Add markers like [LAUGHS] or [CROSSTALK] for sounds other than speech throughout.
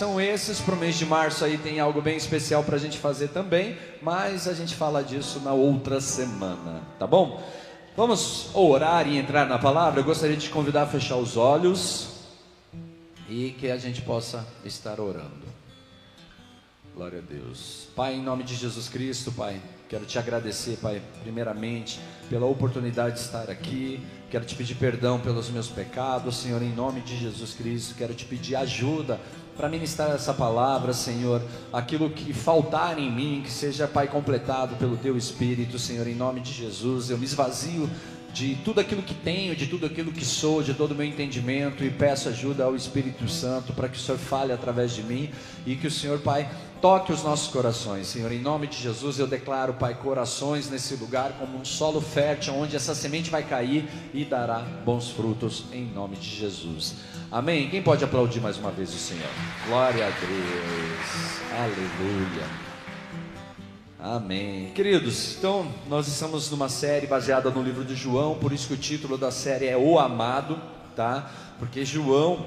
São esses, para o mês de março aí tem algo bem especial para a gente fazer também, mas a gente fala disso na outra semana, tá bom? Vamos orar e entrar na palavra. Eu gostaria de te convidar a fechar os olhos e que a gente possa estar orando. Glória a Deus. Pai, em nome de Jesus Cristo, Pai, quero te agradecer, Pai, primeiramente pela oportunidade de estar aqui. Quero te pedir perdão pelos meus pecados, Senhor, em nome de Jesus Cristo. Quero te pedir ajuda para ministrar essa palavra, Senhor. Aquilo que faltar em mim, que seja, Pai, completado pelo Teu Espírito, Senhor, em nome de Jesus. Eu me esvazio de tudo aquilo que tenho, de tudo aquilo que sou, de todo o meu entendimento e peço ajuda ao Espírito Santo para que o Senhor fale através de mim e que o Senhor, Pai, toque os nossos corações. Senhor, em nome de Jesus, eu declaro, Pai, corações nesse lugar como um solo fértil onde essa semente vai cair e dará bons frutos em nome de Jesus. Amém. Quem pode aplaudir mais uma vez o Senhor? Glória a Deus. Aleluia. Amém. Queridos, então nós estamos numa série baseada no livro de João, por isso que o título da série é O Amado, tá? Porque João,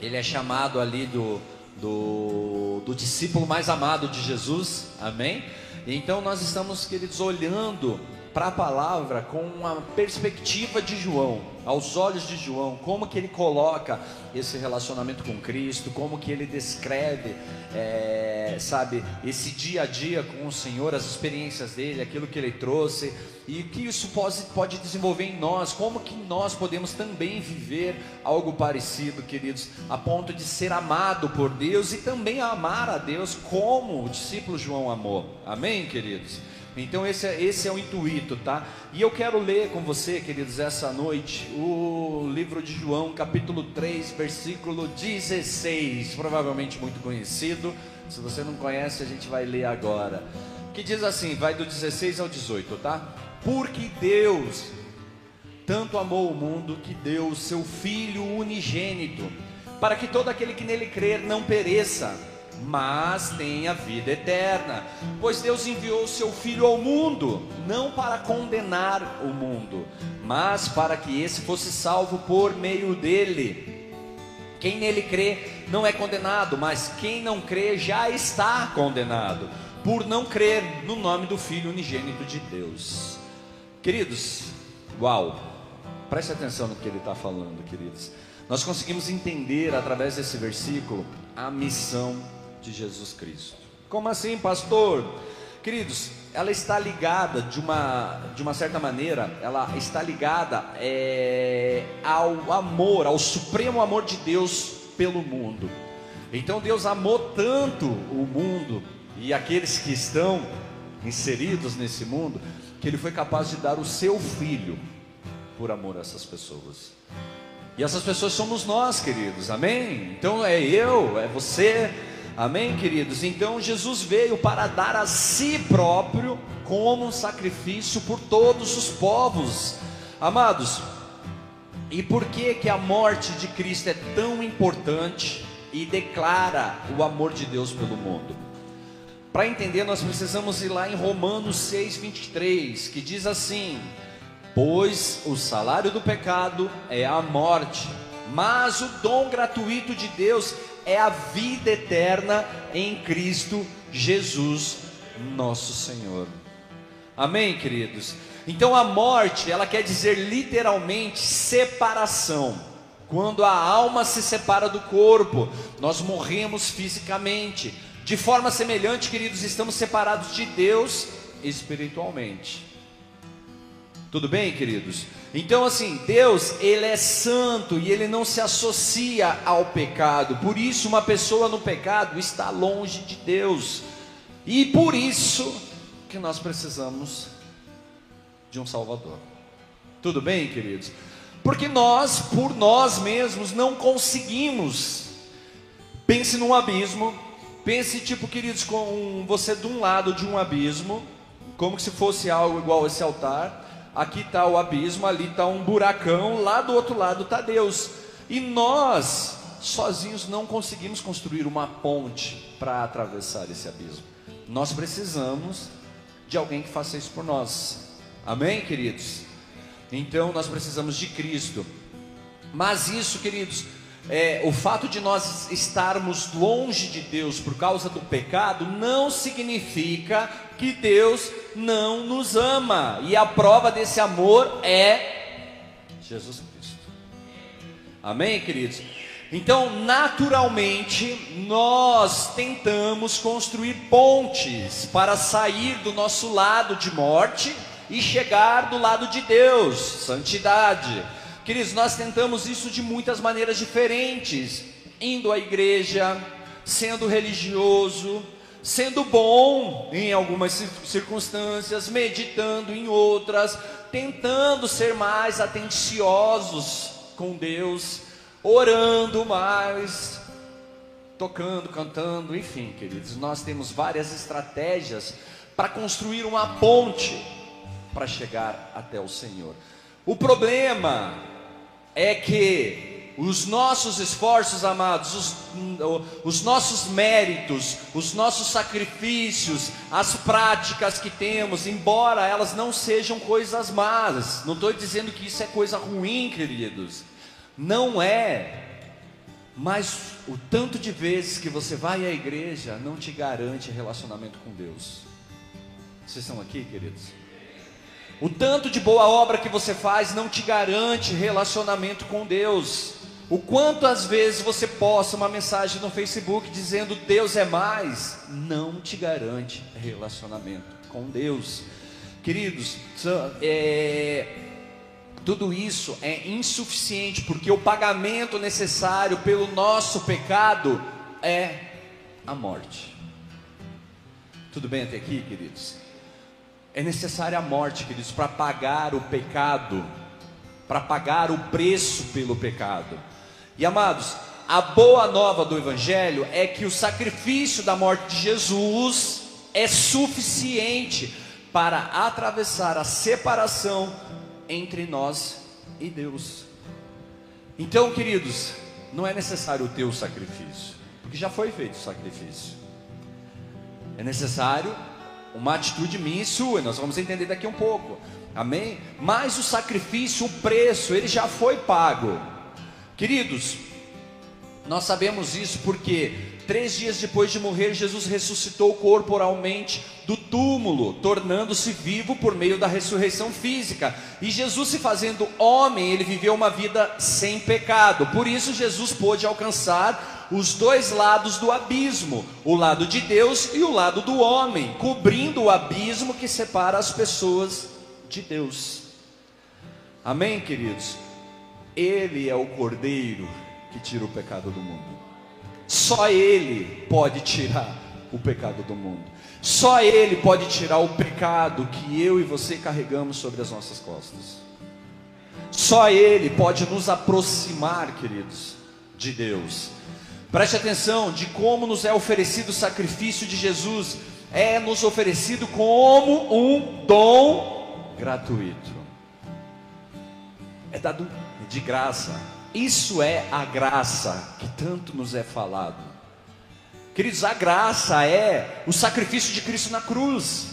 ele é chamado ali do, do, do discípulo mais amado de Jesus, amém? Então nós estamos, queridos, olhando para a palavra com uma perspectiva de João, aos olhos de João, como que ele coloca esse relacionamento com Cristo, como que ele descreve, é, sabe, esse dia a dia com o Senhor, as experiências dele, aquilo que ele trouxe, e que isso pode, pode desenvolver em nós, como que nós podemos também viver algo parecido, queridos, a ponto de ser amado por Deus e também amar a Deus como o discípulo João amou, amém, queridos? Então esse é, esse é o intuito, tá? E eu quero ler com você, queridos, essa noite, o livro de João, capítulo 3, versículo 16, provavelmente muito conhecido. Se você não conhece, a gente vai ler agora. Que diz assim, vai do 16 ao 18, tá? Porque Deus tanto amou o mundo que deu o seu filho unigênito, para que todo aquele que nele crer não pereça, mas tem a vida eterna. Pois Deus enviou o seu Filho ao mundo, não para condenar o mundo, mas para que esse fosse salvo por meio dele. Quem nele crê não é condenado, mas quem não crê já está condenado, por não crer no nome do Filho unigênito de Deus. Queridos, uau, preste atenção no que ele está falando, queridos. Nós conseguimos entender através desse versículo a missão de Jesus Cristo. Como assim, pastor? Queridos, ela está ligada de uma, de uma certa maneira, ela está ligada é, ao amor, ao supremo amor de Deus pelo mundo. Então Deus amou tanto o mundo e aqueles que estão inseridos nesse mundo, que Ele foi capaz de dar o seu filho por amor a essas pessoas. E essas pessoas somos nós, queridos, amém? Então é eu, é você, Amém, queridos? Então Jesus veio para dar a si próprio como um sacrifício por todos os povos. Amados, e por que que a morte de Cristo é tão importante e declara o amor de Deus pelo mundo? Para entender, nós precisamos ir lá em Romanos 6:23, que diz assim: Pois o salário do pecado é a morte, mas o dom gratuito de Deus é a vida eterna em Cristo Jesus, nosso Senhor. Amém, queridos? Então a morte, ela quer dizer literalmente separação. Quando a alma se separa do corpo, nós morremos fisicamente. De forma semelhante, queridos, estamos separados de Deus espiritualmente. Tudo bem, queridos? Então, assim, Deus, Ele é santo e Ele não se associa ao pecado. Por isso, uma pessoa no pecado está longe de Deus. E por isso que nós precisamos de um Salvador. Tudo bem, queridos? Porque nós, por nós mesmos, não conseguimos. Pense num abismo. Pense, tipo, queridos, com você de um lado de um abismo, como se fosse algo igual esse altar aqui está o abismo, ali está um buracão, lá do outro lado está Deus. E nós, sozinhos, não conseguimos construir uma ponte para atravessar esse abismo. Nós precisamos de alguém que faça isso por nós. Amém, queridos? Então nós precisamos de Cristo. Mas isso, queridos, é, o fato de nós estarmos longe de Deus por causa do pecado não significa que Deus não nos ama, e a prova desse amor é Jesus Cristo. Amém, queridos? Então, naturalmente, nós tentamos construir pontes para sair do nosso lado de morte e chegar do lado de Deus, santidade. Queridos, nós tentamos isso de muitas maneiras diferentes, indo à igreja, sendo religioso, sendo bom em algumas circunstâncias, meditando em outras, tentando ser mais atenciosos com Deus, orando mais, tocando, cantando, enfim, queridos, nós temos várias estratégias para construir uma ponte para chegar até o Senhor. O problema é que os nossos esforços, amados, os, os, nossos méritos, os nossos sacrifícios, as práticas que temos, embora elas não sejam coisas más, não estou dizendo que isso é coisa ruim, queridos, não é, mas o tanto de vezes que você vai à igreja não te garante relacionamento com Deus. Vocês estão aqui, queridos? O tanto de boa obra que você faz não te garante relacionamento com Deus. O quanto às vezes você posta uma mensagem no Facebook dizendo Deus é mais, não te garante relacionamento com Deus. Queridos, é, tudo isso é insuficiente, porque o pagamento necessário pelo nosso pecado é a morte. Tudo bem até aqui, queridos? É necessária a morte, queridos, para pagar o pecado, para pagar o preço pelo pecado. E amados, a boa nova do Evangelho é que o sacrifício da morte de Jesus é suficiente para atravessar a separação entre nós e Deus. Então, queridos, não é necessário o teu sacrifício, porque já foi feito o sacrifício. É necessário uma atitude minha e sua, nós vamos entender daqui um pouco, amém? Mas o sacrifício, o preço, ele já foi pago, queridos. Nós sabemos isso porque três dias depois de morrer, Jesus ressuscitou corporalmente do túmulo, tornando-se vivo por meio da ressurreição física. E Jesus, se fazendo homem, ele viveu uma vida sem pecado. Por isso, Jesus pôde alcançar os dois lados do abismo, o lado de Deus e o lado do homem, cobrindo o abismo que separa as pessoas de Deus. Amém, queridos? Ele é o cordeiro que tira o pecado do mundo. Só Ele pode tirar o pecado do mundo. Só Ele pode tirar o pecado que eu e você carregamos sobre as nossas costas. Só Ele pode nos aproximar, queridos, de Deus. Preste atenção de como nos é oferecido o sacrifício de Jesus. É nos oferecido como um dom gratuito. É dado de graça. Isso é a graça que tanto nos é falado. Queridos, a graça é o sacrifício de Cristo na cruz.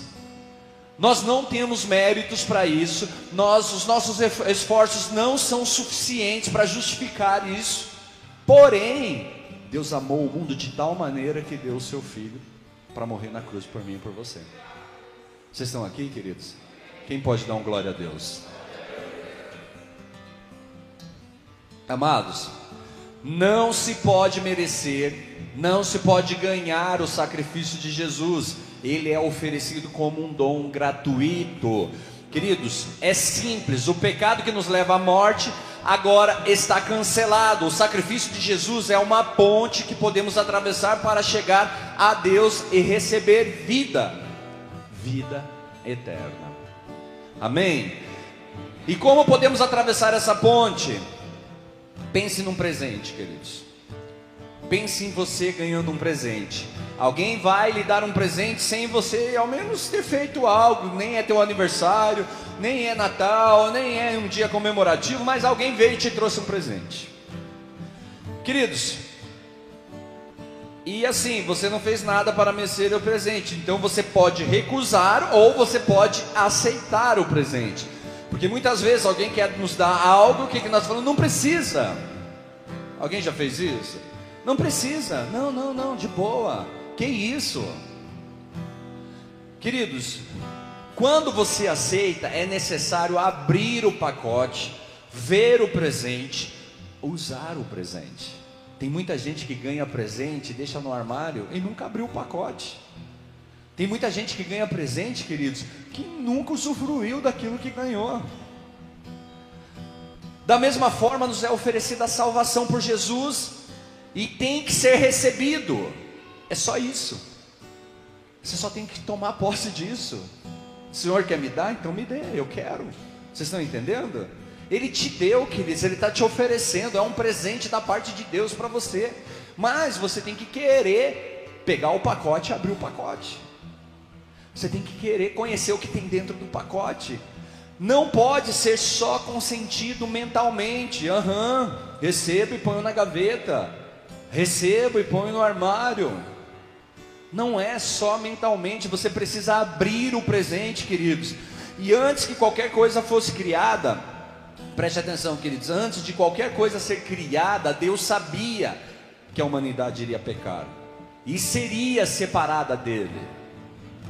Nós não temos méritos para isso, nós, os nossos esforços não são suficientes para justificar isso. Porém, Deus amou o mundo de tal maneira que deu o seu filho para morrer na cruz por mim e por você. Vocês estão aqui, queridos? Quem pode dar um glória a Deus? Amados, não se pode merecer, não se pode ganhar o sacrifício de Jesus. Ele é oferecido como um dom gratuito. Queridos, é simples. O pecado que nos leva à morte agora está cancelado. O sacrifício de Jesus é uma ponte que podemos atravessar para chegar a Deus e receber vida, vida eterna. Amém? E como podemos atravessar essa ponte? Pense num presente, queridos. Pense em você ganhando um presente. Alguém vai lhe dar um presente sem você ao menos ter feito algo, nem é teu aniversário, nem é Natal, nem é um dia comemorativo, mas alguém veio e te trouxe um presente. Queridos, e assim, você não fez nada para merecer o presente, então você pode recusar ou você pode aceitar o presente. Porque muitas vezes alguém quer nos dar algo que nós falamos, não precisa. Alguém já fez isso? Não precisa. Não, não, não, de boa. Que isso? Queridos, quando você aceita, é necessário abrir o pacote, ver o presente, usar o presente. Tem muita gente que ganha presente, deixa no armário e nunca abriu o pacote. Tem muita gente que ganha presente, queridos, que nunca usufruiu daquilo que ganhou. Da mesma forma, nos é oferecida a salvação por Jesus e tem que ser recebido. É só isso. Você só tem que tomar posse disso. O Senhor quer me dar? Então me dê, eu quero. Vocês estão entendendo? Ele te deu, queridos, ele está te oferecendo, é um presente da parte de Deus para você. Mas você tem que querer pegar o pacote e abrir o pacote. Você tem que querer conhecer o que tem dentro do pacote. Não pode ser só consentido mentalmente. Aham, uhum, recebo e ponho na gaveta. Recebo e ponho no armário. Não é só mentalmente, você precisa abrir o presente, queridos. E antes que qualquer coisa fosse criada, preste atenção, queridos, antes de qualquer coisa ser criada, Deus sabia que a humanidade iria pecar e seria separada dele.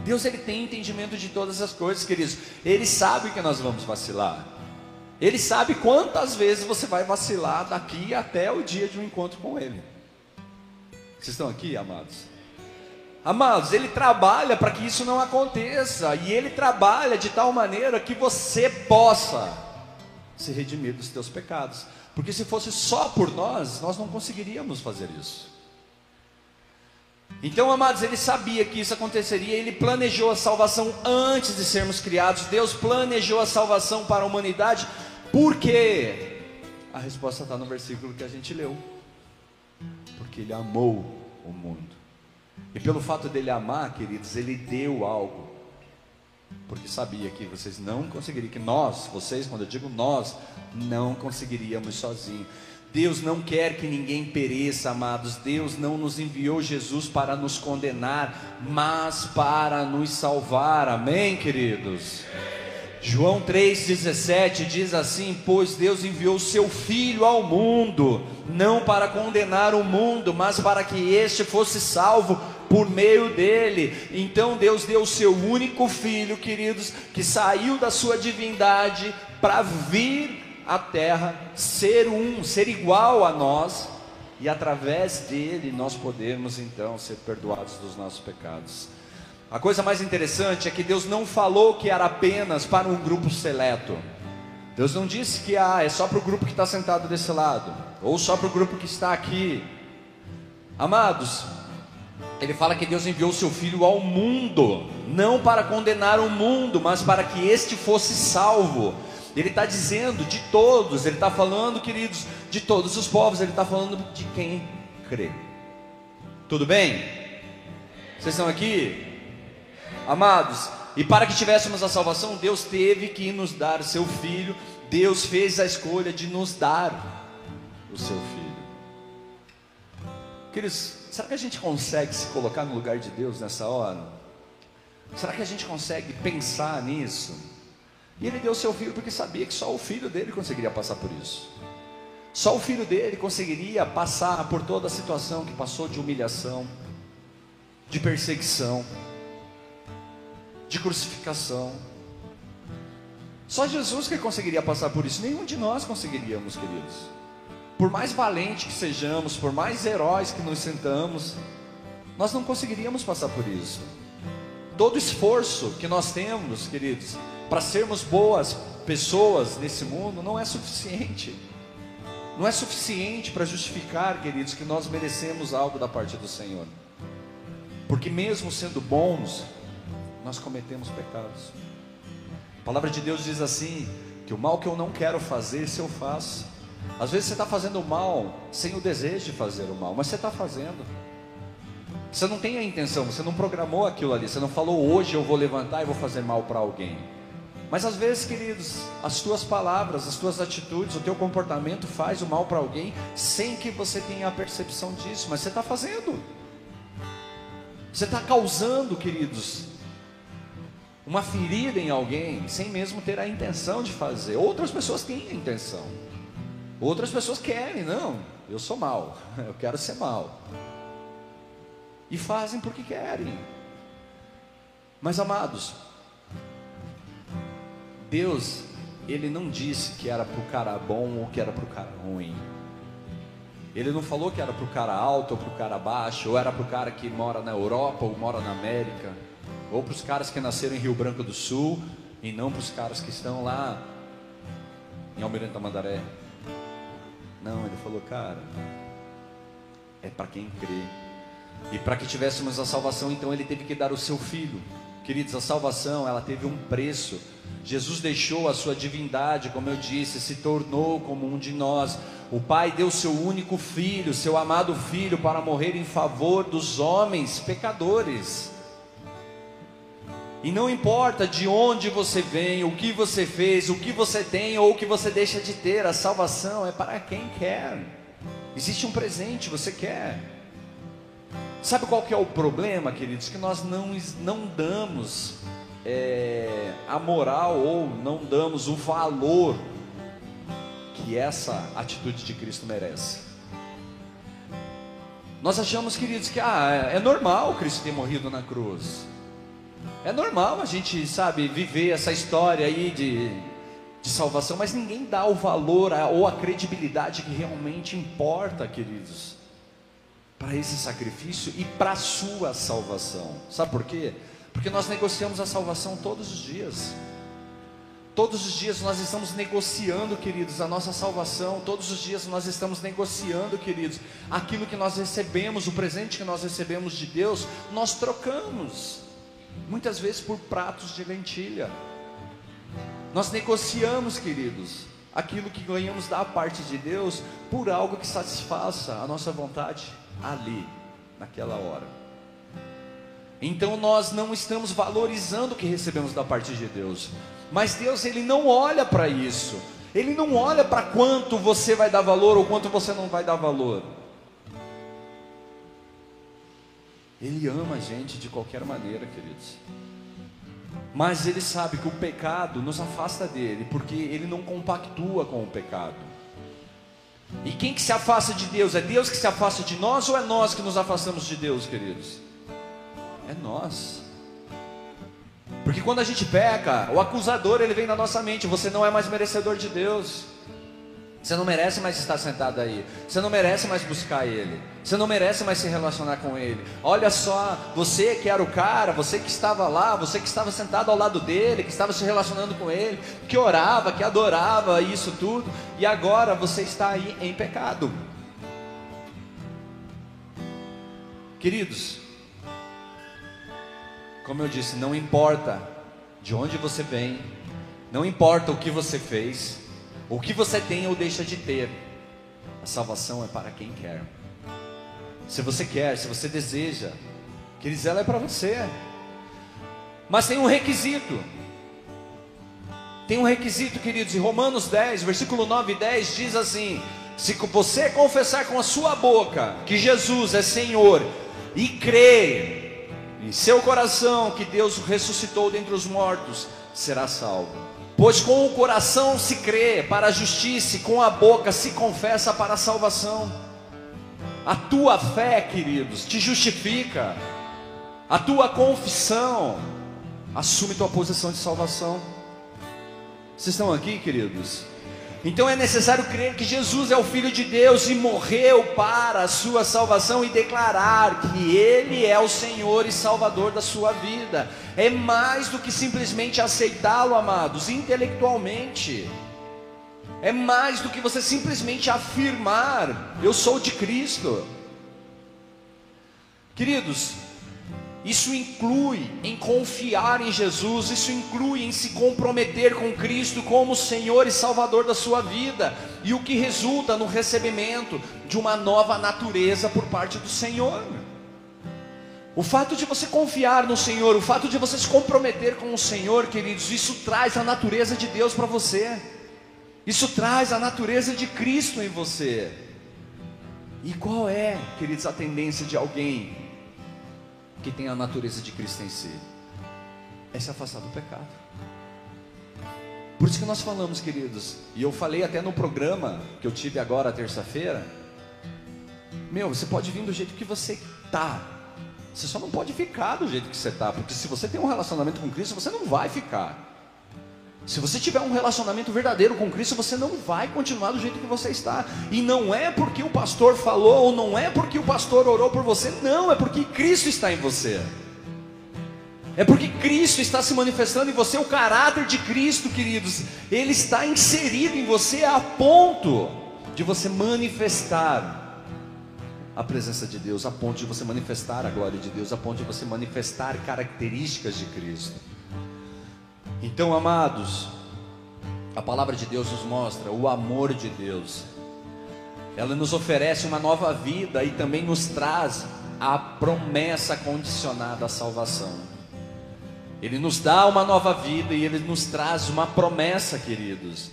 Deus ele tem entendimento de todas as coisas, queridos. Ele sabe que nós vamos vacilar. Ele sabe quantas vezes você vai vacilar daqui até o dia de um encontro com ele. Vocês estão aqui, amados? Amados, ele trabalha para que isso não aconteça, e ele trabalha de tal maneira que você possa se redimir dos teus pecados. Porque se fosse só por nós, nós não conseguiríamos fazer isso. Então, amados, ele sabia que isso aconteceria, ele planejou a salvação antes de sermos criados. Deus planejou a salvação para a humanidade, por quê? A resposta está no versículo que a gente leu. Porque ele amou o mundo. E pelo fato dele amar, queridos, ele deu algo. Porque sabia que vocês não conseguiriam, que nós, vocês, quando eu digo nós, não conseguiríamos sozinhos. Deus não quer que ninguém pereça, amados. Deus não nos enviou Jesus para nos condenar, mas para nos salvar. Amém, queridos? João 3,17 diz assim: Pois Deus enviou seu Filho ao mundo, não para condenar o mundo, mas para que este fosse salvo por meio dele. Então Deus deu o seu único filho, queridos, que saiu da sua divindade para vir à terra, ser um, ser igual a nós, e através dele nós podemos então ser perdoados dos nossos pecados. A coisa mais interessante é que Deus não falou que era apenas para um grupo seleto. Deus não disse que ah, é só para o grupo que está sentado desse lado, ou só para o grupo que está aqui. Amados, ele fala que Deus enviou seu filho ao mundo, não para condenar o mundo, mas para que este fosse salvo. Ele está dizendo de todos, ele está falando, queridos, de todos os povos, ele está falando de quem crê. Tudo bem? Vocês estão aqui? Amados, e para que tivéssemos a salvação, Deus teve que nos dar seu filho, Deus fez a escolha de nos dar o seu filho. Queridos, será que a gente consegue se colocar no lugar de Deus nessa hora? Será que a gente consegue pensar nisso? E ele deu seu filho porque sabia que só o filho dele conseguiria passar por isso. Só o filho dele conseguiria passar por toda a situação que passou de humilhação, de perseguição, de crucificação. Só Jesus que conseguiria passar por isso, nenhum de nós conseguiríamos, queridos por mais valente que sejamos, por mais heróis que nos sentamos, nós não conseguiríamos passar por isso. Todo esforço que nós temos, queridos, para sermos boas pessoas nesse mundo não é suficiente. Não é suficiente para justificar, queridos, que nós merecemos algo da parte do Senhor. Porque mesmo sendo bons, nós cometemos pecados. A palavra de Deus diz assim: que o mal que eu não quero fazer, se eu faço. Às vezes você está fazendo mal sem o desejo de fazer o mal, mas você está fazendo. Você não tem a intenção, você não programou aquilo ali, você não falou hoje eu vou levantar e vou fazer mal para alguém. Mas às vezes, queridos, as tuas palavras, as tuas atitudes, o teu comportamento faz o mal para alguém sem que você tenha a percepção disso, mas você está fazendo. Você está causando, queridos, uma ferida em alguém sem mesmo ter a intenção de fazer. Outras pessoas têm a intenção. Outras pessoas querem, não, eu sou mal, [LAUGHS] eu quero ser mal. E fazem porque querem. Mas amados, Deus, Ele não disse que era para o cara bom ou que era para o cara ruim. Ele não falou que era para o cara alto ou para o cara baixo, ou era para o cara que mora na Europa ou mora na América, ou para os caras que nasceram em Rio Branco do Sul, e não para os caras que estão lá em Almirante Tamandaré. Não, ele falou, cara, é para quem crê. E para que tivéssemos a salvação, então ele teve que dar o seu filho. Queridos, a salvação, ela teve um preço. Jesus deixou a sua divindade, como eu disse, se tornou como um de nós. O Pai deu seu único filho, seu amado filho, para morrer em favor dos homens pecadores. E não importa de onde você vem, o que você fez, o que você tem ou o que você deixa de ter, a salvação é para quem quer. Existe um presente, você quer. Sabe qual que é o problema, queridos? Que nós não, não damos é, a moral ou não damos o valor que essa atitude de Cristo merece. Nós achamos, queridos, que ah, é normal Cristo ter morrido na cruz. É normal a gente, sabe, viver essa história aí de, de salvação, mas ninguém dá o valor ou a credibilidade que realmente importa, queridos, para esse sacrifício e para a sua salvação. Sabe por quê? Porque nós negociamos a salvação todos os dias. Todos os dias nós estamos negociando, queridos, a nossa salvação. Todos os dias nós estamos negociando, queridos, aquilo que nós recebemos, o presente que nós recebemos de Deus, nós trocamos muitas vezes por pratos de lentilha. Nós negociamos, queridos, aquilo que ganhamos da parte de Deus por algo que satisfaça a nossa vontade ali, naquela hora. Então nós não estamos valorizando o que recebemos da parte de Deus. Mas Deus, ele não olha para isso. Ele não olha para quanto você vai dar valor ou quanto você não vai dar valor. Ele ama a gente de qualquer maneira, queridos. Mas ele sabe que o pecado nos afasta dele, porque ele não compactua com o pecado. E quem que se afasta de Deus? É Deus que se afasta de nós ou é nós que nos afastamos de Deus, queridos? É nós. Porque quando a gente peca, o acusador ele vem na nossa mente, você não é mais merecedor de Deus. Você não merece mais estar sentado aí. Você não merece mais buscar Ele. Você não merece mais se relacionar com Ele. Olha só, você que era o cara, você que estava lá, você que estava sentado ao lado dele, que estava se relacionando com Ele, que orava, que adorava isso tudo, e agora você está aí em pecado. Queridos, como eu disse, não importa de onde você vem, não importa o que você fez, o que você tem ou deixa de ter, a salvação é para quem quer. Se você quer, se você deseja, queridos, ela é para você. Mas tem um requisito. Tem um requisito, queridos, em Romanos 10, versículo 9 e 10 diz assim: Se você confessar com a sua boca que Jesus é Senhor e crer em seu coração que Deus ressuscitou dentre os mortos, será salvo. Pois com o coração se crê para a justiça, e com a boca se confessa para a salvação. A tua fé, queridos, te justifica. A tua confissão assume tua posição de salvação. Vocês estão aqui, queridos? Então é necessário crer que Jesus é o Filho de Deus e morreu para a sua salvação e declarar que Ele é o Senhor e Salvador da sua vida. É mais do que simplesmente aceitá-lo, amados, intelectualmente. É mais do que você simplesmente afirmar: Eu sou de Cristo. Queridos, isso inclui em confiar em Jesus, isso inclui em se comprometer com Cristo como Senhor e Salvador da sua vida, e o que resulta no recebimento de uma nova natureza por parte do Senhor. O fato de você confiar no Senhor, o fato de você se comprometer com o Senhor, queridos, isso traz a natureza de Deus para você, isso traz a natureza de Cristo em você. E qual é, queridos, a tendência de alguém que tem a natureza de Cristo em si é se afastar do pecado. Por isso que nós falamos, queridos, e eu falei até no programa que eu tive agora terça-feira. Meu, você pode vir do jeito que você tá. Você só não pode ficar do jeito que você tá, porque se você tem um relacionamento com Cristo, você não vai ficar. Se você tiver um relacionamento verdadeiro com Cristo, você não vai continuar do jeito que você está. E não é porque o pastor falou, ou não é porque o pastor orou por você, não, é porque Cristo está em você. É porque Cristo está se manifestando em você, o caráter de Cristo, queridos, ele está inserido em você a ponto de você manifestar a presença de Deus, a ponto de você manifestar a glória de Deus, a ponto de você manifestar características de Cristo. Então, amados, a palavra de Deus nos mostra o amor de Deus. Ela nos oferece uma nova vida e também nos traz a promessa condicionada à salvação. Ele nos dá uma nova vida e ele nos traz uma promessa, queridos.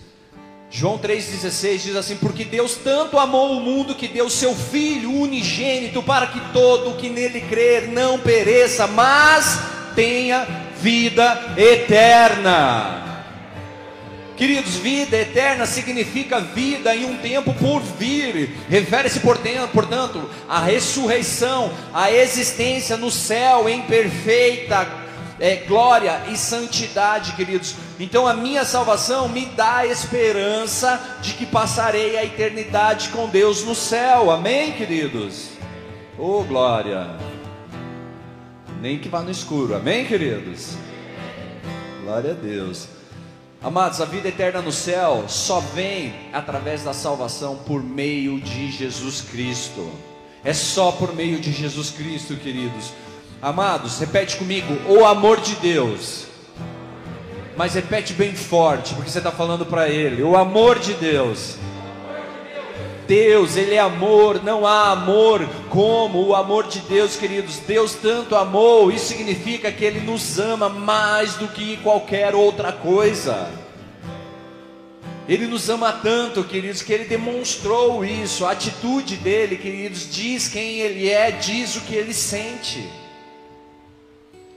João 3,16 diz assim: Porque Deus tanto amou o mundo que deu seu Filho unigênito para que todo o que nele crer não pereça, mas tenha vida eterna. Queridos, vida eterna significa vida em um tempo por vir. Refere-se, portanto, à ressurreição, à existência no céu em perfeita é, glória e santidade, queridos. Então, a minha salvação me dá esperança de que passarei a eternidade com Deus no céu. Amém, queridos? Oh, glória! Nem que vá no escuro. Amém, queridos? Glória a Deus. Amados, a vida eterna no céu só vem através da salvação por meio de Jesus Cristo. É só por meio de Jesus Cristo, queridos. Amados, repete comigo: o amor de Deus. Mas repete bem forte, porque você está falando para Ele: o amor de Deus Deus, Ele é amor, não há amor como o amor de Deus, queridos. Deus tanto amou, isso significa que Ele nos ama mais do que qualquer outra coisa. Ele nos ama tanto, queridos, que Ele demonstrou isso. A atitude dele, queridos, diz quem Ele é, diz o que Ele sente.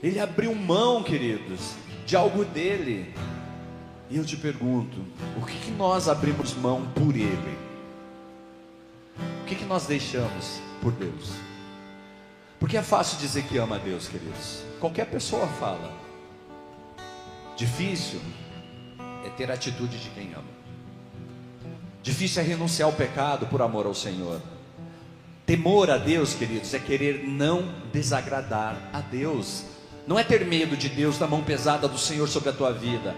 Ele abriu mão, queridos, de algo dele. E eu te pergunto, o que, que nós abrimos mão por Ele? Que, que nós deixamos por Deus? Porque é fácil dizer que ama a Deus, queridos. Qualquer pessoa fala. Difícil é ter a atitude de quem ama. Difícil é renunciar ao pecado por amor ao Senhor. Temor a Deus, queridos, é querer não desagradar a Deus. Não é ter medo de Deus, da mão pesada do Senhor sobre a tua vida.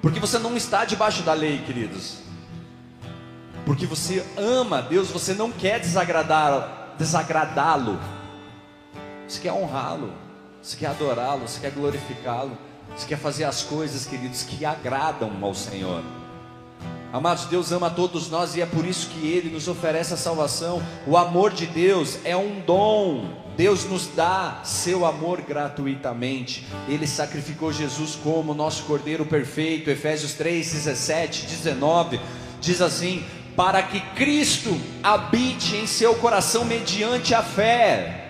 Porque você não está debaixo da lei, queridos porque você ama Deus, você não quer desagradar, desagradá-lo, você quer honrá-lo, você quer adorá-lo, você quer glorificá-lo, você quer fazer as coisas, queridos, que agradam ao Senhor. Amados, Deus ama todos nós e é por isso que Ele nos oferece a salvação. O amor de Deus é um dom. Deus nos dá seu amor gratuitamente. Ele sacrificou Jesus como nosso Cordeiro perfeito. Efésios 3, 17, 19. Diz assim: para que Cristo habite em seu coração mediante a fé.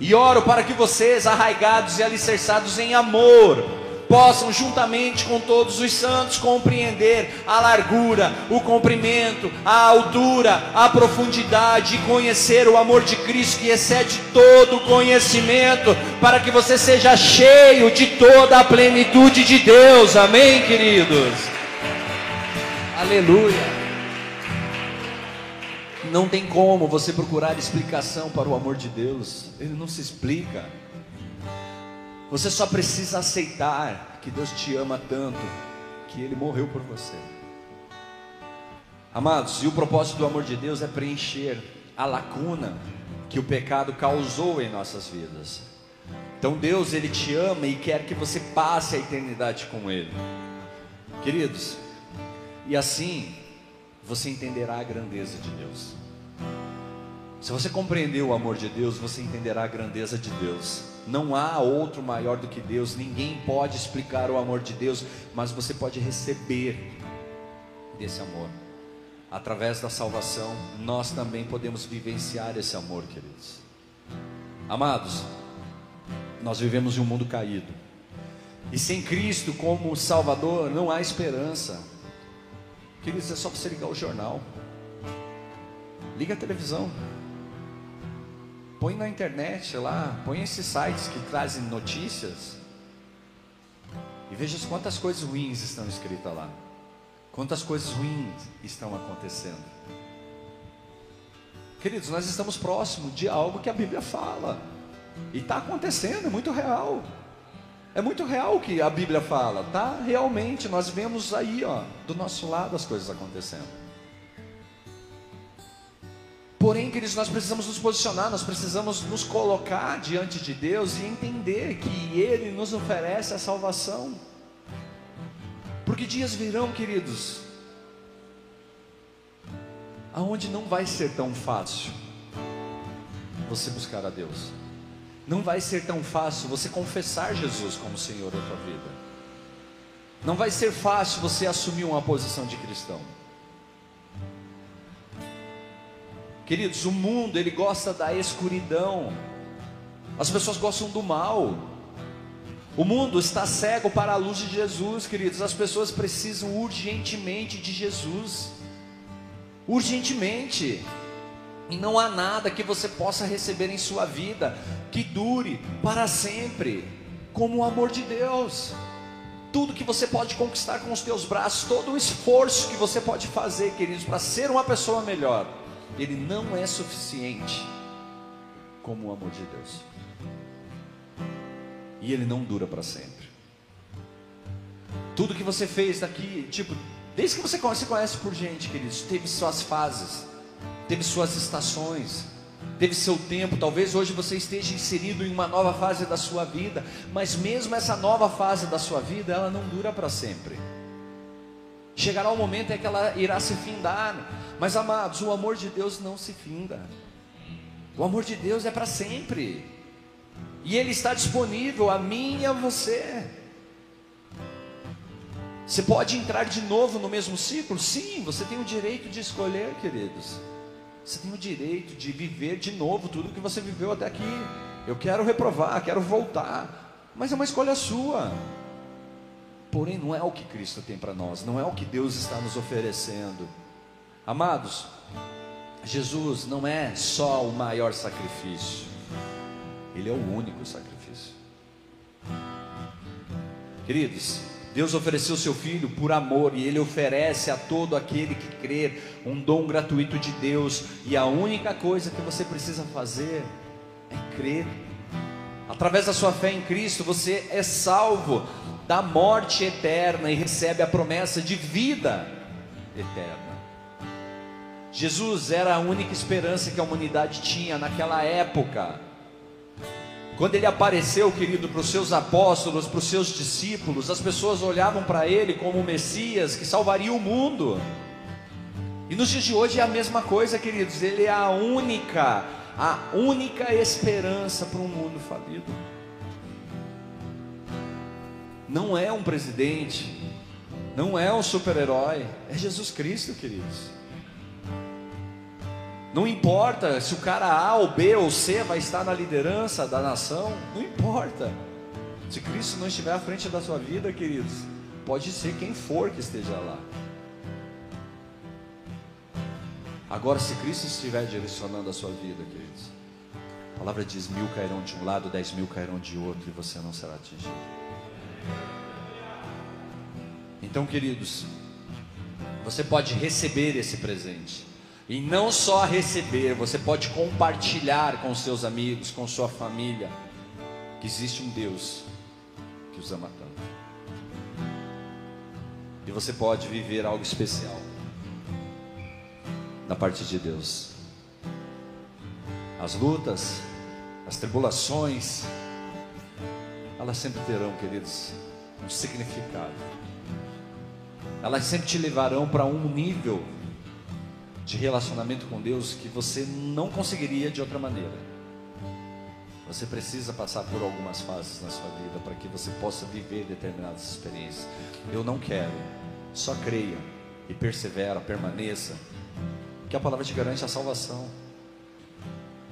E oro para que vocês, arraigados e alicerçados em amor, possam, juntamente com todos os santos, compreender a largura, o comprimento, a altura, a profundidade e conhecer o amor de Cristo que excede todo conhecimento, para que você seja cheio de toda a plenitude de Deus. Amém, queridos? Aleluia. Não tem como você procurar explicação para o amor de Deus, ele não se explica. Você só precisa aceitar que Deus te ama tanto que ele morreu por você. Amados, e o propósito do amor de Deus é preencher a lacuna que o pecado causou em nossas vidas. Então Deus, ele te ama e quer que você passe a eternidade com ele. Queridos, e assim você entenderá a grandeza de Deus. Se você compreender o amor de Deus, você entenderá a grandeza de Deus. Não há outro maior do que Deus, ninguém pode explicar o amor de Deus, mas você pode receber desse amor. Através da salvação, nós também podemos vivenciar esse amor, queridos. Amados, nós vivemos em um mundo caído. E sem Cristo como Salvador não há esperança. Queridos, é só você ligar o jornal. Liga a televisão. Põe na internet lá, põe esses sites que trazem notícias. E veja quantas coisas ruins estão escritas lá. Quantas coisas ruins estão acontecendo. Queridos, nós estamos próximos de algo que a Bíblia fala. E está acontecendo, é muito real. É muito real o que a Bíblia fala, tá? Realmente, nós vemos aí, ó, do nosso lado as coisas acontecendo. Porém, queridos, nós precisamos nos posicionar, nós precisamos nos colocar diante de Deus e entender que Ele nos oferece a salvação. Porque dias virão, queridos, aonde não vai ser tão fácil você buscar a Deus. Não vai ser tão fácil você confessar Jesus como Senhor da tua vida. Não vai ser fácil você assumir uma posição de cristão. Queridos, o mundo ele gosta da escuridão. As pessoas gostam do mal. O mundo está cego para a luz de Jesus, queridos. As pessoas precisam urgentemente de Jesus. Urgentemente. E não há nada que você possa receber em sua vida que dure para sempre, como o amor de Deus. Tudo que você pode conquistar com os teus braços, todo o esforço que você pode fazer, queridos, para ser uma pessoa melhor ele não é suficiente como o amor de Deus. E ele não dura para sempre. Tudo que você fez daqui, tipo, desde que você conhece, conhece por gente, queridos, teve suas fases, teve suas estações, teve seu tempo. Talvez hoje você esteja inserido em uma nova fase da sua vida, mas mesmo essa nova fase da sua vida, ela não dura para sempre. Chegará o momento em que ela irá se findar. Mas amados, o amor de Deus não se finda. O amor de Deus é para sempre. E ele está disponível a mim e a você. Você pode entrar de novo no mesmo ciclo? Sim, você tem o direito de escolher, queridos. Você tem o direito de viver de novo tudo que você viveu até aqui. Eu quero reprovar, quero voltar. Mas é uma escolha sua. Porém, não é o que Cristo tem para nós, não é o que Deus está nos oferecendo. Amados, Jesus não é só o maior sacrifício, Ele é o único sacrifício. Queridos, Deus ofereceu seu Filho por amor e Ele oferece a todo aquele que crer um dom gratuito de Deus, e a única coisa que você precisa fazer é crer. Através da sua fé em Cristo, você é salvo da morte eterna e recebe a promessa de vida eterna. Jesus era a única esperança que a humanidade tinha naquela época. Quando ele apareceu, querido, para os seus apóstolos, para os seus discípulos, as pessoas olhavam para ele como o Messias que salvaria o mundo. E nos dias de hoje é a mesma coisa, queridos, ele é a única, a única esperança para um mundo falido não é um presidente, não é um super-herói, é Jesus Cristo, queridos. Não importa se o cara A ou B ou C vai estar na liderança da nação, não importa. Se Cristo não estiver à frente da sua vida, queridos, pode ser quem for que esteja lá. Agora, se Cristo estiver direcionando a sua vida, queridos, a palavra diz: mil cairão de um lado, dez mil cairão de outro, e você não será atingido. Então, queridos, você pode receber esse presente. E não só receber, você pode compartilhar com seus amigos, com sua família, que existe um Deus que os ama tanto. E você pode viver algo especial da parte de Deus. As lutas, as tribulações, elas sempre terão, queridos, um significado. Elas sempre te levarão para um nível de relacionamento com Deus que você não conseguiria de outra maneira. Você precisa passar por algumas fases na sua vida para que você possa viver determinadas experiências. Eu não quero, só creia e persevera, permaneça, que a palavra te garante a salvação.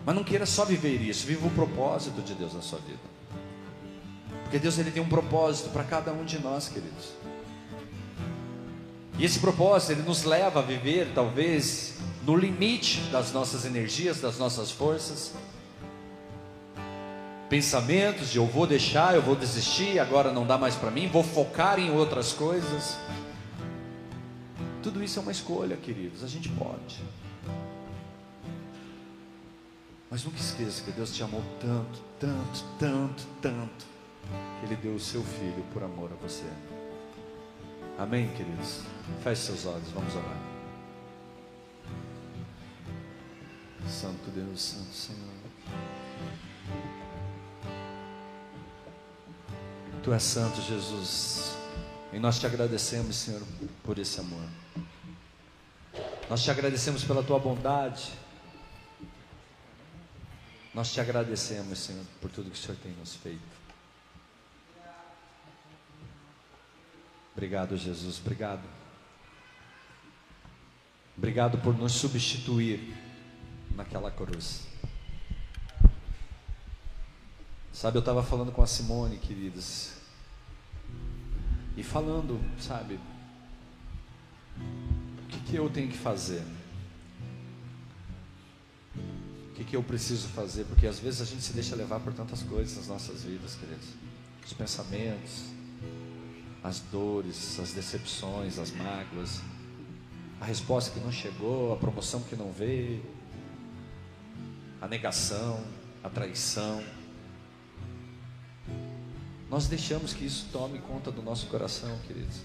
Mas não queira só viver isso, viva o propósito de Deus na sua vida. Porque Deus ele tem um propósito para cada um de nós, queridos. E esse propósito ele nos leva a viver, talvez, no limite das nossas energias, das nossas forças. Pensamentos de eu vou deixar, eu vou desistir, agora não dá mais para mim, vou focar em outras coisas. Tudo isso é uma escolha, queridos, a gente pode. Mas nunca esqueça que Deus te amou tanto, tanto, tanto, tanto, que Ele deu o seu filho por amor a você. Amém, queridos? Feche seus olhos, vamos orar. Santo Deus, Santo Senhor. Tu és santo, Jesus. E nós te agradecemos, Senhor, por esse amor. Nós te agradecemos pela tua bondade. Nós te agradecemos, Senhor, por tudo que o Senhor tem nos feito. Obrigado, Jesus. Obrigado. Obrigado por nos substituir naquela cruz. Sabe, eu estava falando com a Simone, queridos, e falando, sabe, o que, que eu tenho que fazer? O que, que eu preciso fazer? Porque às vezes a gente se deixa levar por tantas coisas nas nossas vidas, queridos. Os pensamentos, as dores, as decepções, as mágoas, a resposta que não chegou, a promoção que não veio, a negação, a traição. Nós deixamos que isso tome conta do nosso coração, queridos.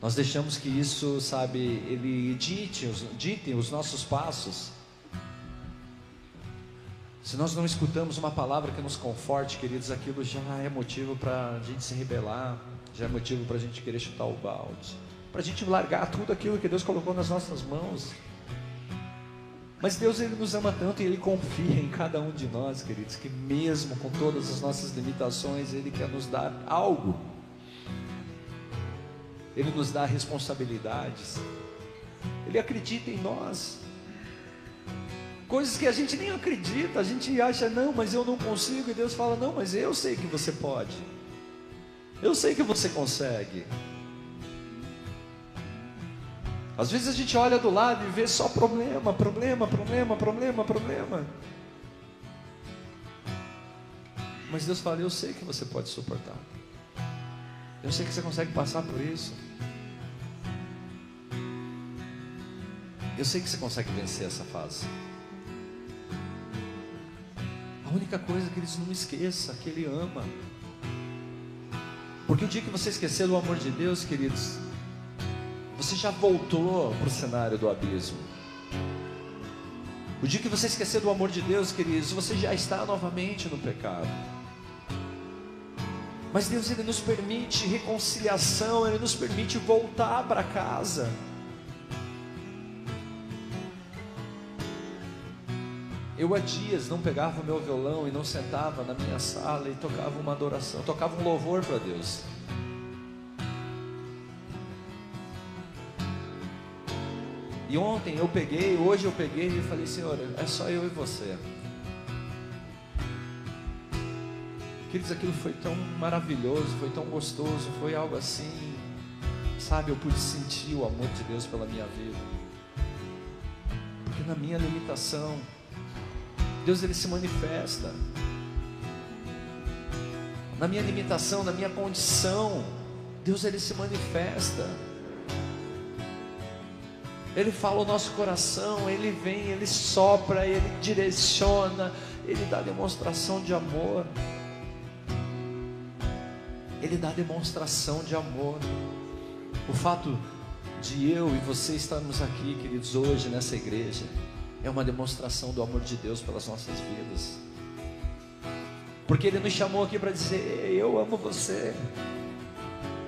Nós deixamos que isso, sabe, ele dite, dite os nossos passos. Se nós não escutamos uma palavra que nos conforte, queridos, aquilo já é motivo para a gente se rebelar, já é motivo para a gente querer chutar o balde, para a gente largar tudo aquilo que Deus colocou nas nossas mãos. Mas Deus ele nos ama tanto e ele confia em cada um de nós, queridos, que mesmo com todas as nossas limitações, ele quer nos dar algo ele nos dá responsabilidades, Ele acredita em nós. Coisas que a gente nem acredita, a gente acha, não, mas eu não consigo, e Deus fala, não, mas eu sei que você pode, eu sei que você consegue. Às vezes a gente olha do lado e vê só problema, problema, problema, problema, problema. Mas Deus fala, eu sei que você pode suportar. Eu sei que você consegue passar por isso. Eu sei que você consegue vencer essa fase. A única coisa que eles não esqueça que Ele ama. Porque o dia que você esquecer do amor de Deus, queridos, você já voltou para o cenário do abismo. O dia que você esquecer do amor de Deus, queridos, você já está novamente no pecado. Mas Deus ele nos permite reconciliação, ele nos permite voltar para casa. Eu há dias não pegava o meu violão e não sentava na minha sala e tocava uma adoração, tocava um louvor para Deus. E ontem eu peguei, hoje eu peguei e falei, Senhor, é só eu e você. Queridos, aquilo foi tão maravilhoso, foi tão gostoso, foi algo assim, sabe? Eu pude sentir o amor de Deus pela minha vida, porque na minha limitação, Deus ele se manifesta. Na minha limitação, na minha condição, Deus ele se manifesta. Ele fala o nosso coração, ele vem, ele sopra, ele direciona, ele dá demonstração de amor. Ele dá demonstração de amor. O fato de eu e você estarmos aqui, queridos, hoje nessa igreja, é uma demonstração do amor de Deus pelas nossas vidas. Porque Ele nos chamou aqui para dizer: Eu amo você.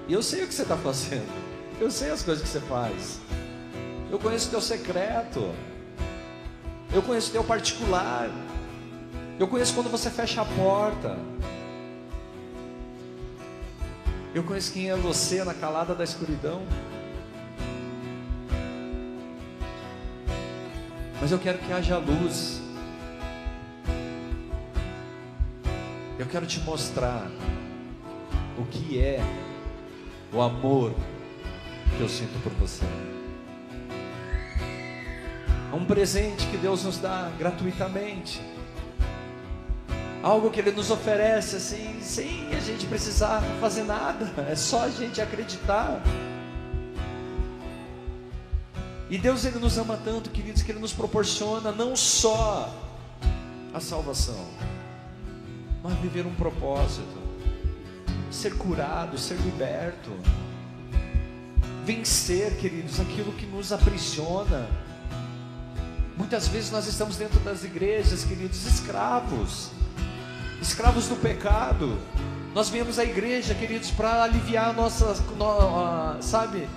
E eu sei o que você está fazendo. Eu sei as coisas que você faz. Eu conheço teu secreto. Eu conheço teu particular. Eu conheço quando você fecha a porta. Eu conheço quem é você na calada da escuridão. Mas eu quero que haja luz. Eu quero te mostrar o que é o amor que eu sinto por você. É um presente que Deus nos dá gratuitamente. Algo que Ele nos oferece assim, sem a gente precisar fazer nada, é só a gente acreditar. E Deus Ele nos ama tanto, queridos, que Ele nos proporciona não só a salvação, mas viver um propósito, ser curado, ser liberto, vencer, queridos, aquilo que nos aprisiona. Muitas vezes nós estamos dentro das igrejas, queridos, escravos, escravos do pecado. Nós viemos à igreja, queridos, para aliviar nossas, no, sabe,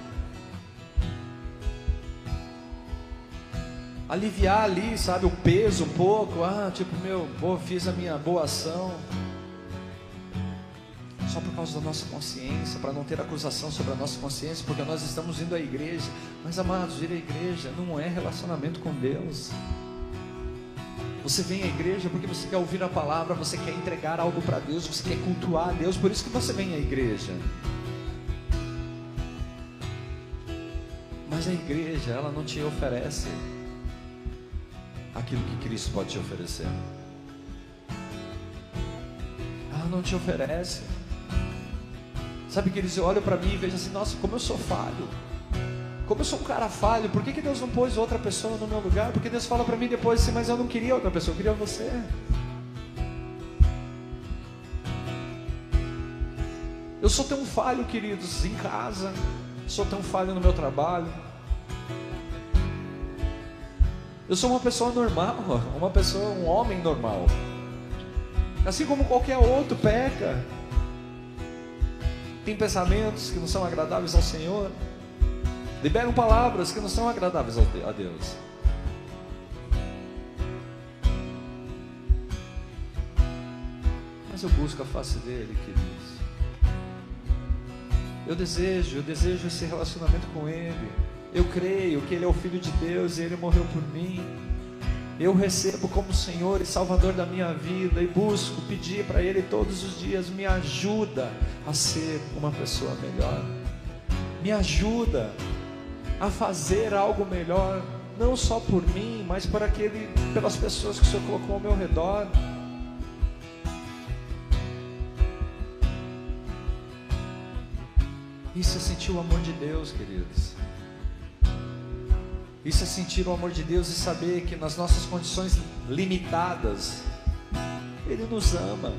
aliviar ali, sabe, o peso um pouco. Ah, tipo, meu, pô, fiz a minha boa ação. Causa da nossa consciência, para não ter acusação sobre a nossa consciência, porque nós estamos indo à igreja. Mas, amados, ir à igreja não é relacionamento com Deus. Você vem à igreja porque você quer ouvir a palavra, você quer entregar algo para Deus, você quer cultuar a Deus, por isso que você vem à igreja. Mas a igreja, ela não te oferece aquilo que Cristo pode te oferecer. Ela não te oferece. Sabe que eles olham para mim e vejam assim: nossa, como eu sou falho. Como eu sou um cara falho, por que, que Deus não pôs outra pessoa no meu lugar? Porque Deus fala para mim depois assim: mas eu não queria outra pessoa, eu queria você. Eu sou tão falho, queridos, em casa, sou tão falho no meu trabalho, Eu sou uma pessoa normal, [LAUGHS] uma pessoa, um homem normal. Assim como qualquer outro peca. Tem pensamentos que não são agradáveis ao Senhor. Liberam palavras que não são agradáveis a Deus. Mas eu busco a face dele, queridos. Eu desejo, eu desejo esse relacionamento com ele. Eu creio que Ele é o Filho de Deus e Ele morreu por mim. Eu recebo como Senhor e Salvador da minha vida e busco pedir para Ele todos os dias: me ajuda a ser uma pessoa melhor, me ajuda a fazer algo melhor, não só por mim, mas por aquele, pelas pessoas que o Senhor colocou ao meu redor. Isso é sentir o amor de Deus, queridos. Isso é sentir o amor de Deus e saber que nas nossas condições limitadas, Ele nos ama.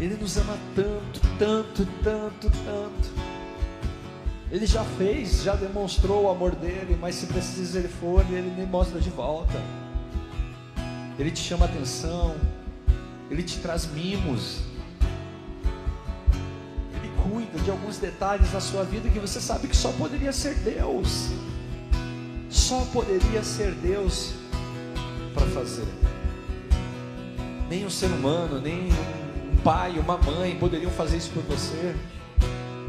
Ele nos ama tanto, tanto, tanto, tanto. Ele já fez, já demonstrou o amor dele, mas se precisa ele for, ele me mostra de volta. Ele te chama atenção, ele te traz mimos. Ele cuida de alguns detalhes da sua vida que você sabe que só poderia ser Deus só poderia ser Deus para fazer. Nem um ser humano, nem um pai, uma mãe poderiam fazer isso por você,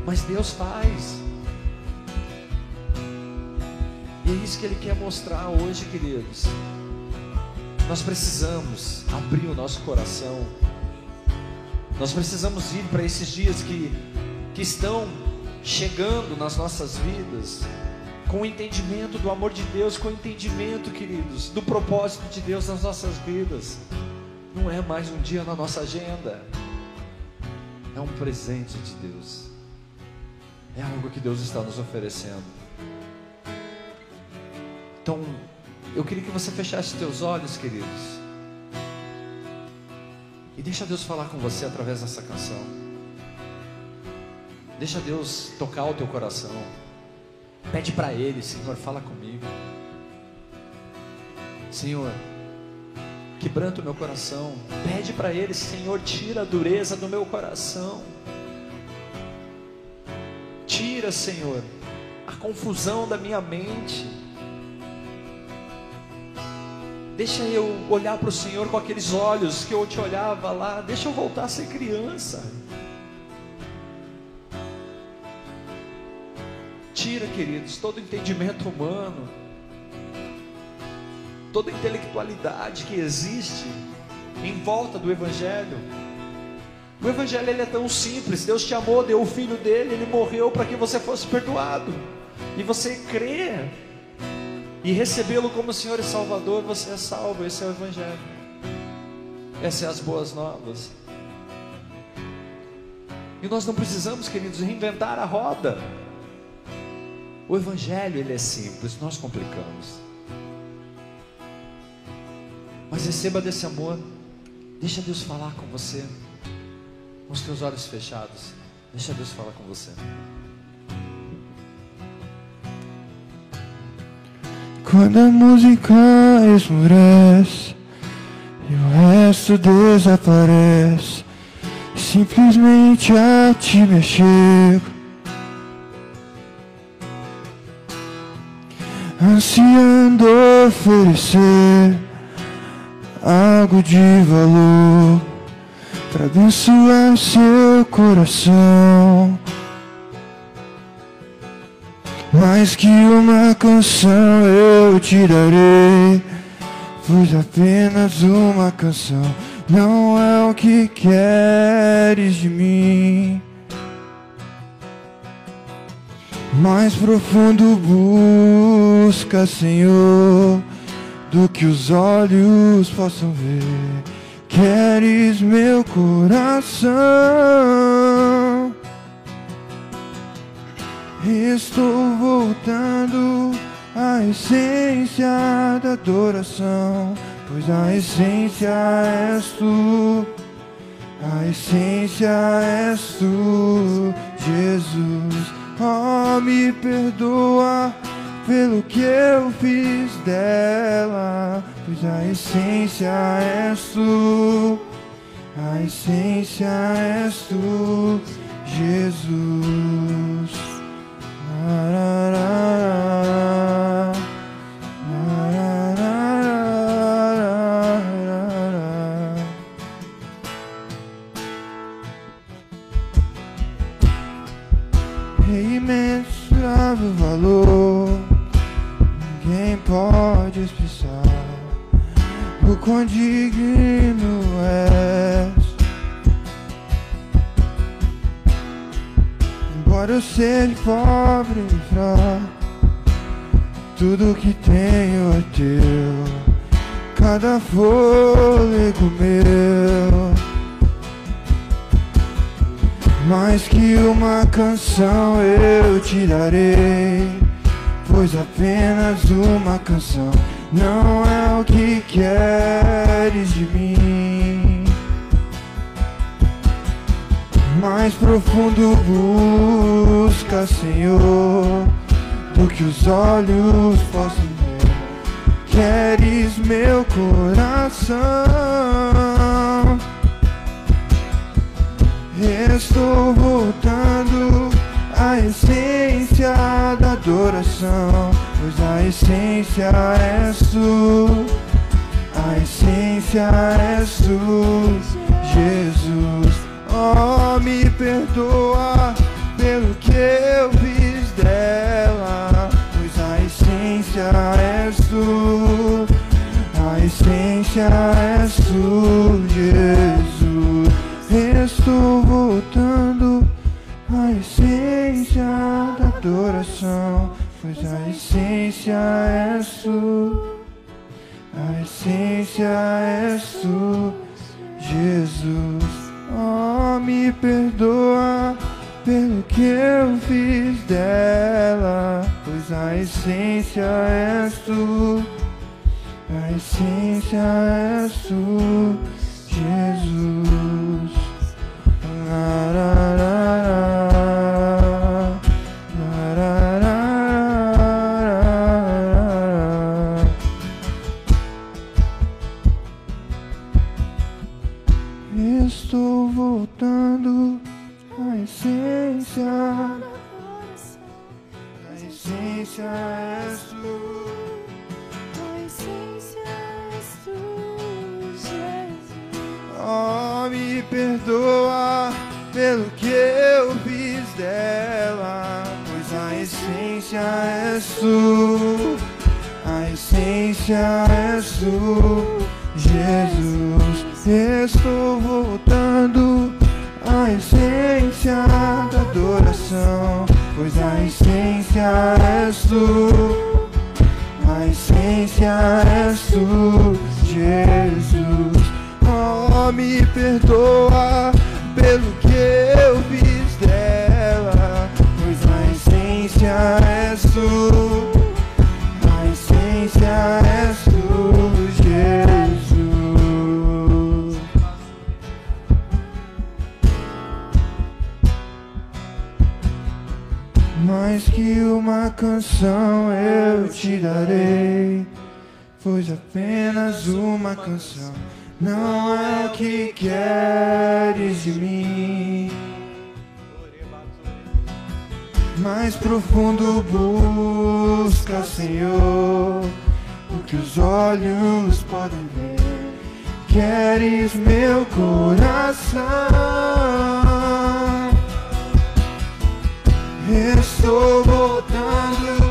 mas Deus faz. E é isso que Ele quer mostrar hoje, queridos. Nós precisamos abrir o nosso coração. Nós precisamos ir para esses dias que, que estão chegando nas nossas vidas com o entendimento do amor de Deus, com o entendimento, queridos, do propósito de Deus nas nossas vidas. Não é mais um dia na nossa agenda, é um presente de Deus, é algo que Deus está nos oferecendo. Então, eu queria que você fechasse os teus olhos, queridos, e deixa Deus falar com você através dessa canção. Deixa Deus tocar o teu coração. Pede para Ele, Senhor, fala comigo. Senhor, quebranta o meu coração. Pede para Ele, Senhor, tira a dureza do meu coração. Tira, Senhor, a confusão da minha mente. Deixa eu olhar para o Senhor com aqueles olhos que eu te olhava lá. Deixa eu voltar a ser criança. Tira, queridos, todo entendimento humano, toda intelectualidade que existe em volta do Evangelho. O Evangelho ele é tão simples. Deus te amou, deu o filho dele, ele morreu para que você fosse perdoado. E você crê e recebê-lo como Senhor e Salvador, você é salvo. Esse é o Evangelho. Essas são as boas novas. E nós não precisamos, queridos, reinventar a roda. O Evangelho ele é simples, nós complicamos. Mas receba desse amor. Deixa Deus falar com você. Com os teus olhos fechados. Deixa Deus falar com você. Quando a música esmurece e o resto desaparece, simplesmente a ti me chego, ansiando oferecer algo de valor para abençoar seu coração. Mais que uma canção eu te darei, pois apenas uma canção não é o que queres de mim. Mais profundo busca, Senhor, do que os olhos possam ver. Queres meu coração. Estou voltando à essência da adoração, pois a essência és tu, a essência és tu, Jesus. Oh, me perdoa pelo que eu fiz dela, pois a essência és tu, a essência és tu, Jesus. Imensurável valor, ninguém pode expressar o quão digno és. Embora eu seja pobre e fraco, tudo que tenho é teu. Cada fôlego meu, mais que uma canção eu te darei, pois apenas uma canção não é o que queres de mim. Mais profundo busca, Senhor, do que os olhos possam ver. Queres meu coração. Estou voltando à essência da adoração, pois a essência és tu, a essência és tu, Jesus. Oh, me perdoa pelo que eu fiz dela, pois a essência és tu, a essência és tu, Jesus. Estou voltando adoração, pois a essência és tu, a essência és tu, Jesus. Oh, me perdoa pelo que eu fiz dela, pois a essência és tu, a essência és tu, Jesus. Perdoa pelo que eu fiz dela, pois a essência és tu, a essência és tu, Jesus. Estou voltando à essência da adoração, pois a essência és tu, a essência és tu, Jesus. Me perdoa pelo que eu fiz dela, pois a essência és tu, a essência és tu, Jesus. Mais que uma canção eu te darei, pois apenas uma canção não é o que queres de mim. Mais profundo busca, Senhor, o que os olhos podem ver. Queres meu coração. Estou voltando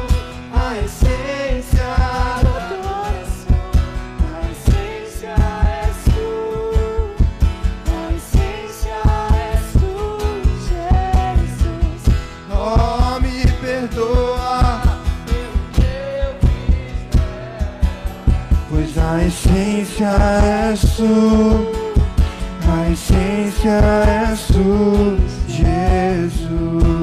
essência és tu, a essência és tu, Jesus.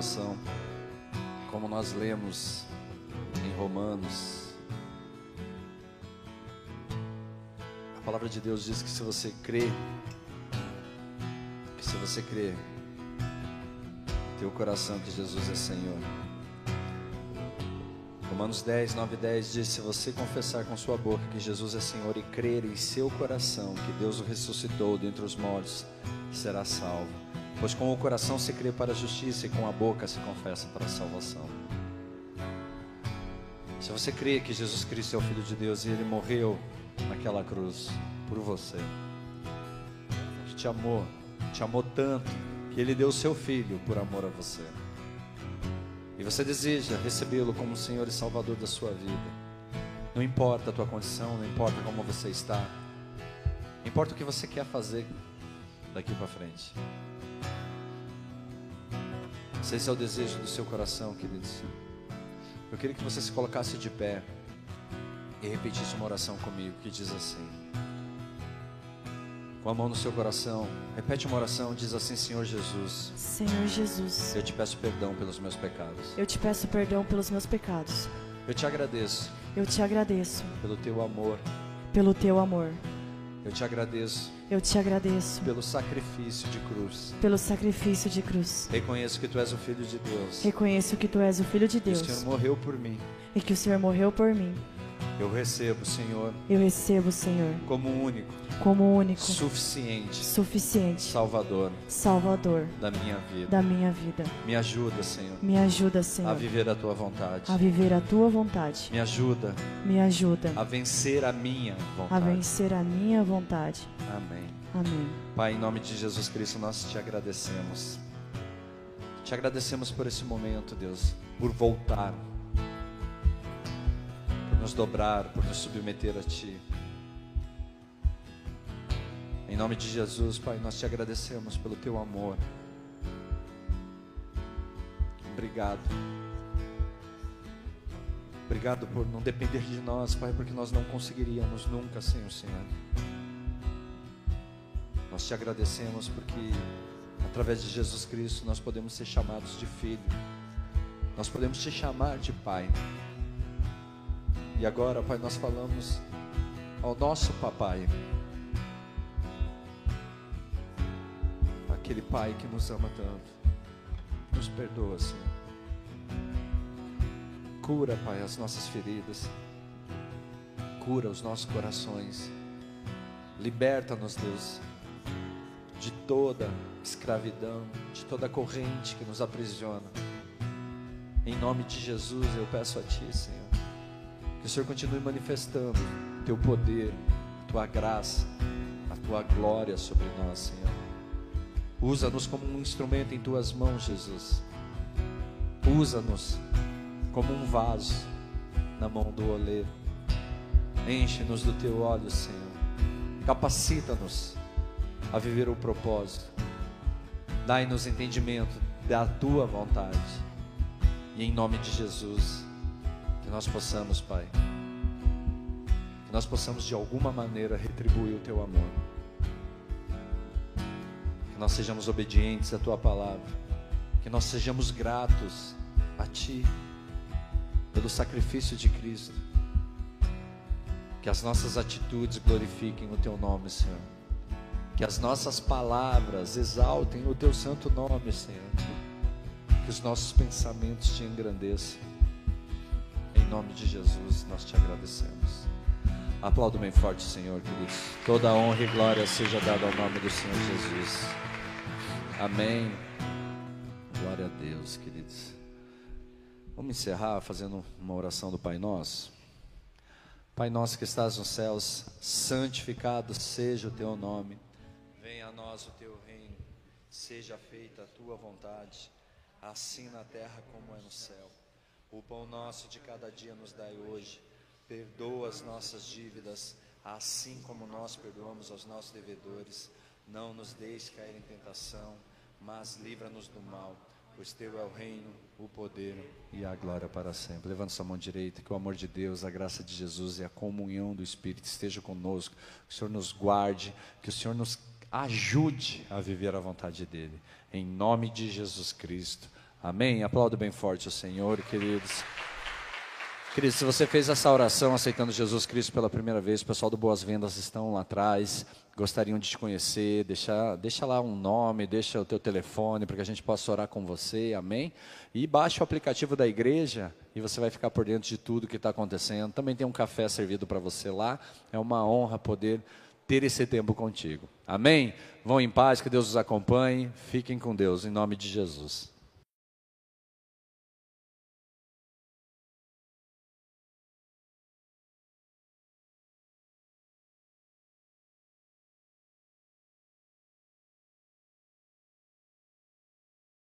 A fazer uma oração, como nós lemos em Romanos. A palavra de Deus diz que se você crê, que se você crê, teu coração que Jesus é Senhor. Romanos 10, 9 e 10 diz: Se você confessar com sua boca que Jesus é Senhor e crer em seu coração que Deus o ressuscitou dentre os mortos, será salvo. Pois com o coração se crê para a justiça e com a boca se confessa para a salvação. Se você crê que Jesus Cristo é o Filho de Deus e Ele morreu naquela cruz por você, que te amou, te amou tanto que Ele deu o seu Filho por amor a você. E você deseja recebê-lo como Senhor e Salvador da sua vida. Não importa a tua condição, não importa como você está, importa o que você quer fazer daqui para frente. Se esse é o desejo do seu coração, queridos, eu queria que você se colocasse de pé e repetisse uma oração comigo que diz assim: com a mão no seu coração, repete uma oração, diz assim: Senhor Jesus, Senhor Jesus, eu te peço perdão pelos meus pecados. eu te peço perdão pelos meus pecados. Eu te agradeço Eu te agradeço pelo teu amor. pelo teu amor. Eu te agradeço Eu te agradeço pelo sacrifício de cruz. pelo sacrifício de cruz. Reconheço que tu és o filho de Deus. Reconheço que tu és o Filho de Que o Senhor Deus morreu por mim. e que o Senhor morreu por mim. Eu recebo, Senhor, Eu recebo, Senhor, como único, como único, suficiente suficiente Salvador Salvador da minha vida. da minha vida. Me ajuda, Senhor, Me ajuda, a Senhor, viver a tua vontade. a viver a tua vontade. Me ajuda Me ajuda a vencer a minha a vontade. vencer a minha vontade. Amém. Amém. Pai, em nome de Jesus Cristo, nós te agradecemos. Te agradecemos por esse momento, Deus, por voltar, nos dobrar, por nos submeter a Ti. Em nome de Jesus, Pai, nós te agradecemos pelo Teu amor. Obrigado. Obrigado por não depender de nós, Pai, porque nós não conseguiríamos nunca sem o Senhor. Nós te agradecemos porque através de Jesus Cristo nós podemos ser chamados de filho. Nós podemos te chamar de pai. E agora, Pai, nós falamos ao nosso papai. Aquele pai que nos ama tanto. Nos perdoa, Senhor. Cura, Pai, as nossas feridas. Cura os nossos corações. Liberta-nos, Deus, de toda escravidão, de toda corrente que nos aprisiona. Em nome de Jesus, eu peço a Ti, Senhor, que o Senhor continue manifestando Teu poder, Tua graça, a Tua glória sobre nós, Senhor. Usa-nos como um instrumento em Tuas mãos, Jesus. Usa-nos como um vaso na mão do oleiro. Enche-nos do Teu óleo, Senhor. Capacita-nos a viver o propósito. Dai-nos entendimento da tua vontade. E em nome de Jesus, que nós possamos, Pai, que nós possamos de alguma maneira retribuir o teu amor. Que nós sejamos obedientes à tua palavra. Que nós sejamos gratos a ti pelo sacrifício de Cristo. Que as nossas atitudes glorifiquem o teu nome, Senhor. Que as nossas palavras exaltem o teu santo nome, Senhor. Que os nossos pensamentos te engrandeçam. Nome de Jesus, nós te agradecemos. Aplaudo bem forte, Senhor, queridos. Toda honra e glória seja dada ao nome do Senhor Jesus. Amém. Glória a Deus, queridos. Vamos encerrar fazendo uma oração do Pai Nosso. Pai nosso que estás nos céus, santificado seja o teu nome. Venha a nós o teu reino. Seja feita a tua vontade, assim na terra como é no céu. O pão nosso de cada dia nos dai hoje. Perdoa as nossas dívidas, assim como nós perdoamos aos nossos devedores. Não nos deixe cair em tentação, mas livra-nos do mal pois teu é o reino, o poder e a glória para sempre. Levanta sua mão direita, que o amor de Deus, a graça de Jesus e a comunhão do Espírito esteja conosco, que o Senhor nos guarde, que o Senhor nos ajude a viver a vontade dEle, em nome de Jesus Cristo. Amém? Aplaudo bem forte o Senhor, queridos. Queridos, se você fez essa oração aceitando Jesus Cristo pela primeira vez, o pessoal do Boas Vendas estão lá atrás, gostariam de te conhecer, deixa, deixa lá um nome, deixa o teu telefone para que a gente possa orar com você, amém? E baixe o aplicativo da igreja e você vai ficar por dentro de tudo que está acontecendo. Também tem um café servido para você lá, é uma honra poder ter esse tempo contigo, amém? Vão em paz, que Deus os acompanhe, fiquem com Deus, em nome de Jesus.